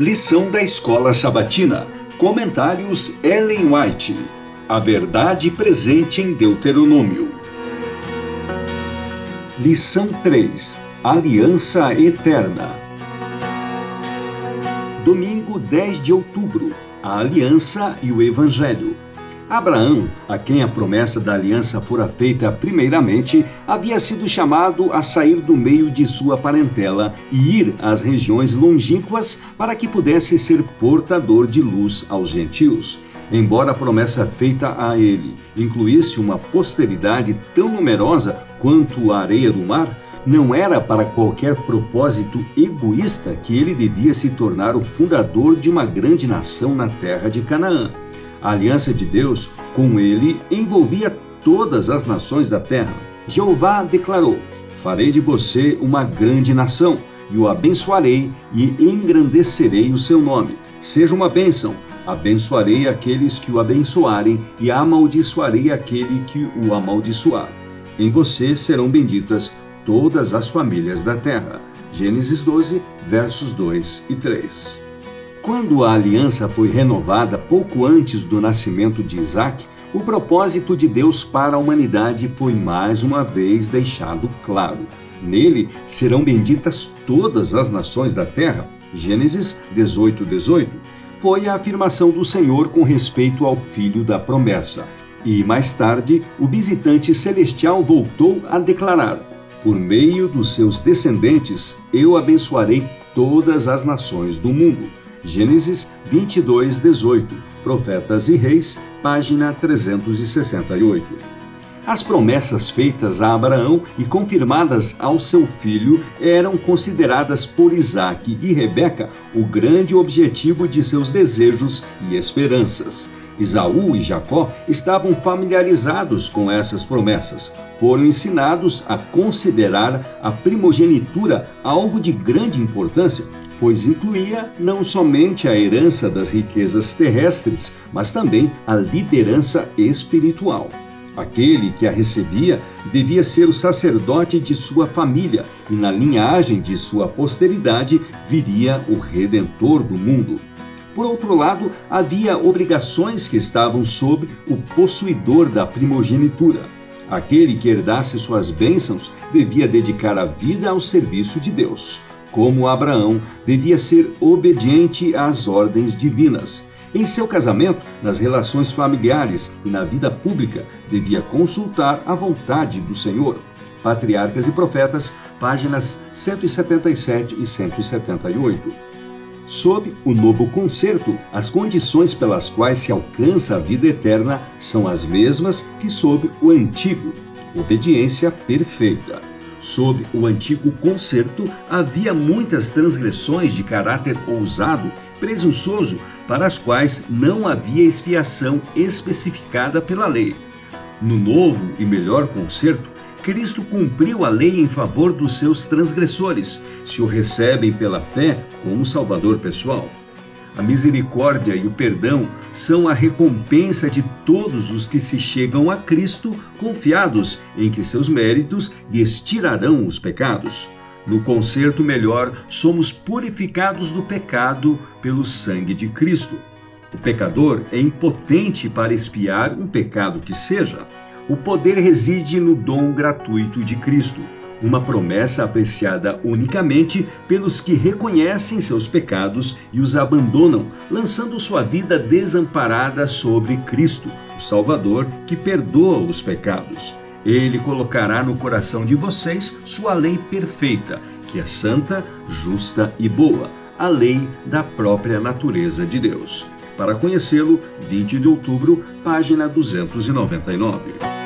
Lição da Escola Sabatina. Comentários Ellen White. A verdade presente em Deuteronômio. Lição 3. Aliança Eterna. Domingo 10 de outubro. A Aliança e o Evangelho. Abraão, a quem a promessa da aliança fora feita primeiramente, havia sido chamado a sair do meio de sua parentela e ir às regiões longínquas para que pudesse ser portador de luz aos gentios. Embora a promessa feita a ele incluísse uma posteridade tão numerosa quanto a areia do mar, não era para qualquer propósito egoísta que ele devia se tornar o fundador de uma grande nação na terra de Canaã. A aliança de Deus com ele envolvia todas as nações da terra. Jeová declarou: Farei de você uma grande nação, e o abençoarei e engrandecerei o seu nome. Seja uma bênção. Abençoarei aqueles que o abençoarem e amaldiçoarei aquele que o amaldiçoar. Em você serão benditas todas as famílias da terra. Gênesis 12, versos 2 e 3. Quando a aliança foi renovada pouco antes do nascimento de Isaac, o propósito de Deus para a humanidade foi mais uma vez deixado claro. Nele serão benditas todas as nações da terra. Gênesis 18, 18. Foi a afirmação do Senhor com respeito ao filho da promessa. E mais tarde, o visitante celestial voltou a declarar: Por meio dos seus descendentes, eu abençoarei todas as nações do mundo. Gênesis 22, 18, Profetas e Reis, página 368. As promessas feitas a Abraão e confirmadas ao seu filho eram consideradas por Isaac e Rebeca o grande objetivo de seus desejos e esperanças. Isaú e Jacó estavam familiarizados com essas promessas. Foram ensinados a considerar a primogenitura algo de grande importância pois incluía não somente a herança das riquezas terrestres, mas também a liderança espiritual. Aquele que a recebia devia ser o sacerdote de sua família, e na linhagem de sua posteridade viria o redentor do mundo. Por outro lado, havia obrigações que estavam sob o possuidor da primogenitura. Aquele que herdasse suas bênçãos devia dedicar a vida ao serviço de Deus como Abraão, devia ser obediente às ordens divinas. Em seu casamento, nas relações familiares e na vida pública, devia consultar a vontade do Senhor. Patriarcas e Profetas, páginas 177 e 178. Sob o novo concerto, as condições pelas quais se alcança a vida eterna são as mesmas que sob o antigo. Obediência perfeita. Sob o antigo concerto, havia muitas transgressões de caráter ousado, presunçoso, para as quais não havia expiação especificada pela lei. No novo e melhor concerto, Cristo cumpriu a lei em favor dos seus transgressores, se o recebem pela fé como Salvador pessoal. A misericórdia e o perdão são a recompensa de todos os que se chegam a Cristo confiados em que seus méritos lhes tirarão os pecados. No concerto melhor, somos purificados do pecado pelo sangue de Cristo. O pecador é impotente para expiar um pecado que seja. O poder reside no dom gratuito de Cristo uma promessa apreciada unicamente pelos que reconhecem seus pecados e os abandonam, lançando sua vida desamparada sobre Cristo, o Salvador, que perdoa os pecados. Ele colocará no coração de vocês sua lei perfeita, que é santa, justa e boa, a lei da própria natureza de Deus. Para conhecê-lo, 20 de outubro, página 299.